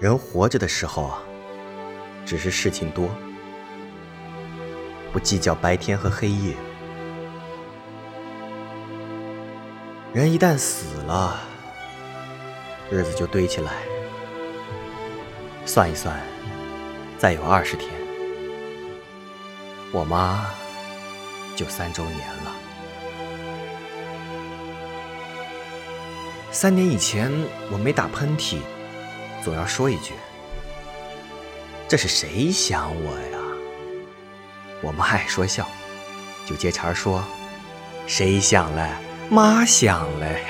人活着的时候啊，只是事情多，不计较白天和黑夜。人一旦死了，日子就堆起来。算一算，再有二十天，我妈就三周年了。三年以前，我没打喷嚏。总要说一句：“这是谁想我呀？”我妈爱说笑，就接茬说：“谁想嘞？妈想嘞。”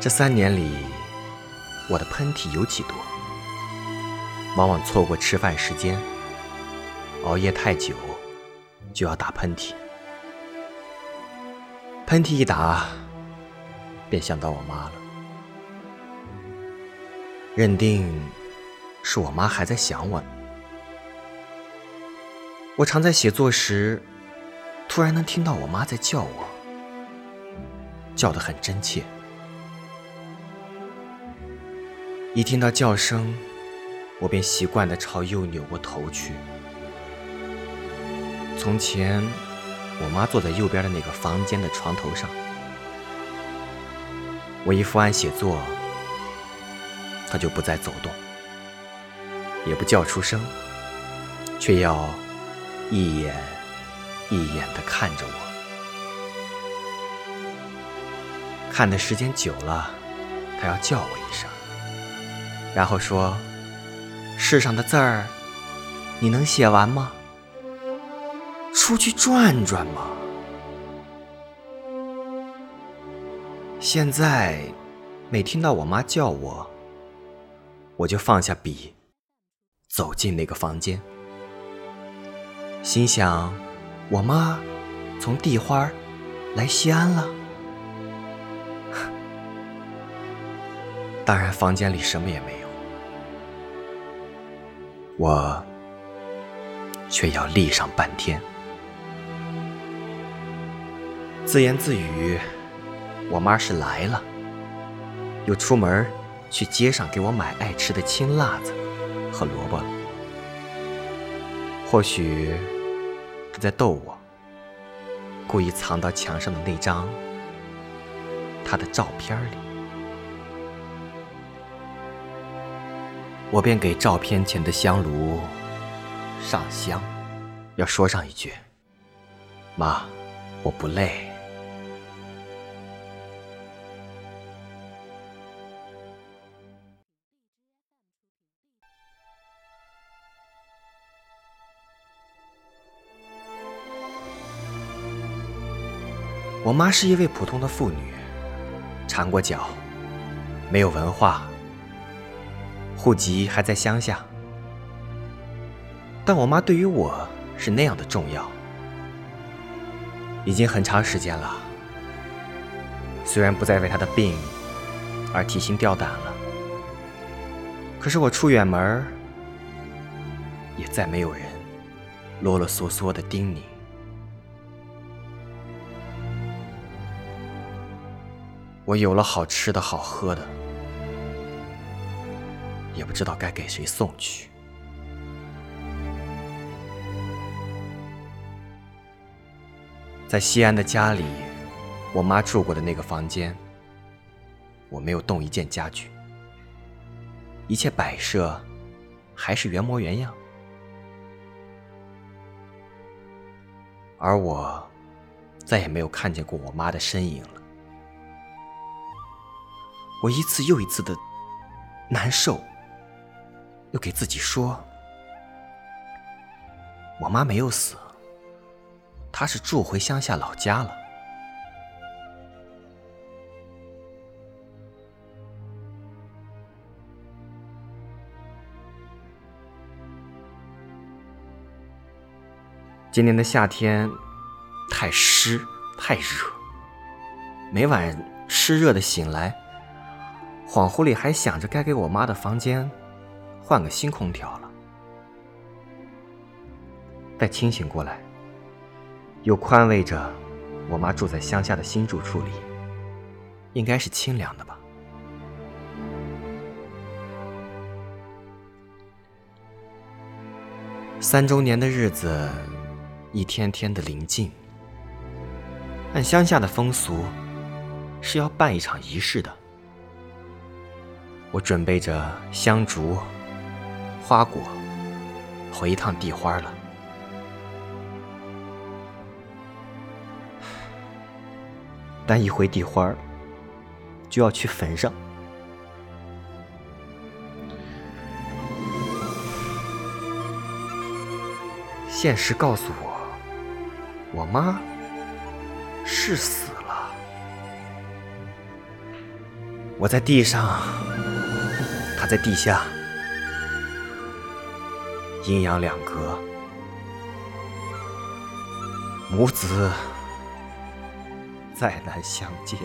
这三年里，我的喷嚏尤其多，往往错过吃饭时间，熬夜太久，就要打喷嚏。喷嚏一打，便想到我妈了。认定是我妈还在想我。我常在写作时，突然能听到我妈在叫我，叫得很真切。一听到叫声，我便习惯地朝右扭过头去。从前，我妈坐在右边的那个房间的床头上，我一伏案写作。他就不再走动，也不叫出声，却要一眼一眼的看着我。看的时间久了，他要叫我一声，然后说：“世上的字儿，你能写完吗？出去转转嘛。”现在，每听到我妈叫我。我就放下笔，走进那个房间，心想：我妈从地花来西安了。当然，房间里什么也没有，我却要立上半天，自言自语：我妈是来了，又出门。去街上给我买爱吃的青辣子和萝卜了。或许他在逗我，故意藏到墙上的那张他的照片里。我便给照片前的香炉上香，要说上一句：“妈，我不累。”我妈是一位普通的妇女，缠过脚，没有文化，户籍还在乡下。但我妈对于我是那样的重要，已经很长时间了。虽然不再为她的病而提心吊胆了，可是我出远门，也再没有人啰啰嗦嗦的叮咛。我有了好吃的好喝的，也不知道该给谁送去。在西安的家里，我妈住过的那个房间，我没有动一件家具，一切摆设还是原模原样，而我再也没有看见过我妈的身影了。我一次又一次的难受，又给自己说：“我妈没有死，她是住回乡下老家了。”今年的夏天太湿太热，每晚湿热的醒来。恍惚里还想着该给我妈的房间换个新空调了。待清醒过来又宽慰着我妈住在乡下的新住处里应该是清凉的吧。三周年的日子一天天的临近按乡下的风俗是要办一场仪式的。我准备着香烛、花果，回一趟地花了。但一回地花，就要去坟上。现实告诉我，我妈是死了。我在地上，他在地下，阴阳两隔，母子。再难相见，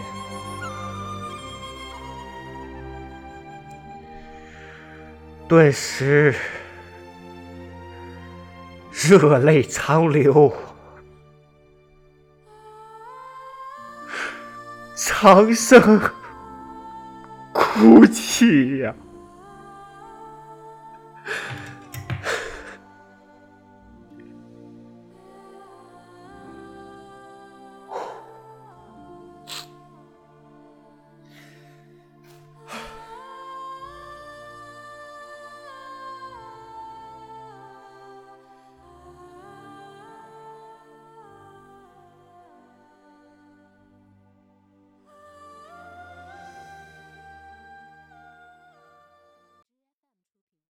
顿时热泪长流，长声哭泣呀。